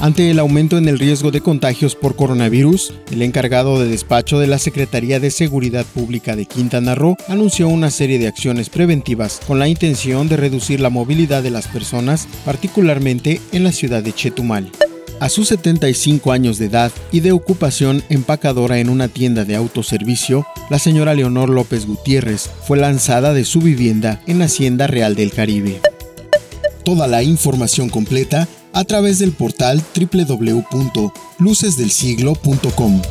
Ante el aumento en el riesgo de contagios por coronavirus, el encargado de despacho de la Secretaría de Seguridad Pública de Quintana Roo anunció una serie de acciones preventivas con la intención de reducir la movilidad de las personas, particularmente en la ciudad de Chetumal. A sus 75 años de edad y de ocupación empacadora en una tienda de autoservicio, la señora Leonor López Gutiérrez fue lanzada de su vivienda en Hacienda Real del Caribe. Toda la información completa a través del portal www.lucesdelsiglo.com.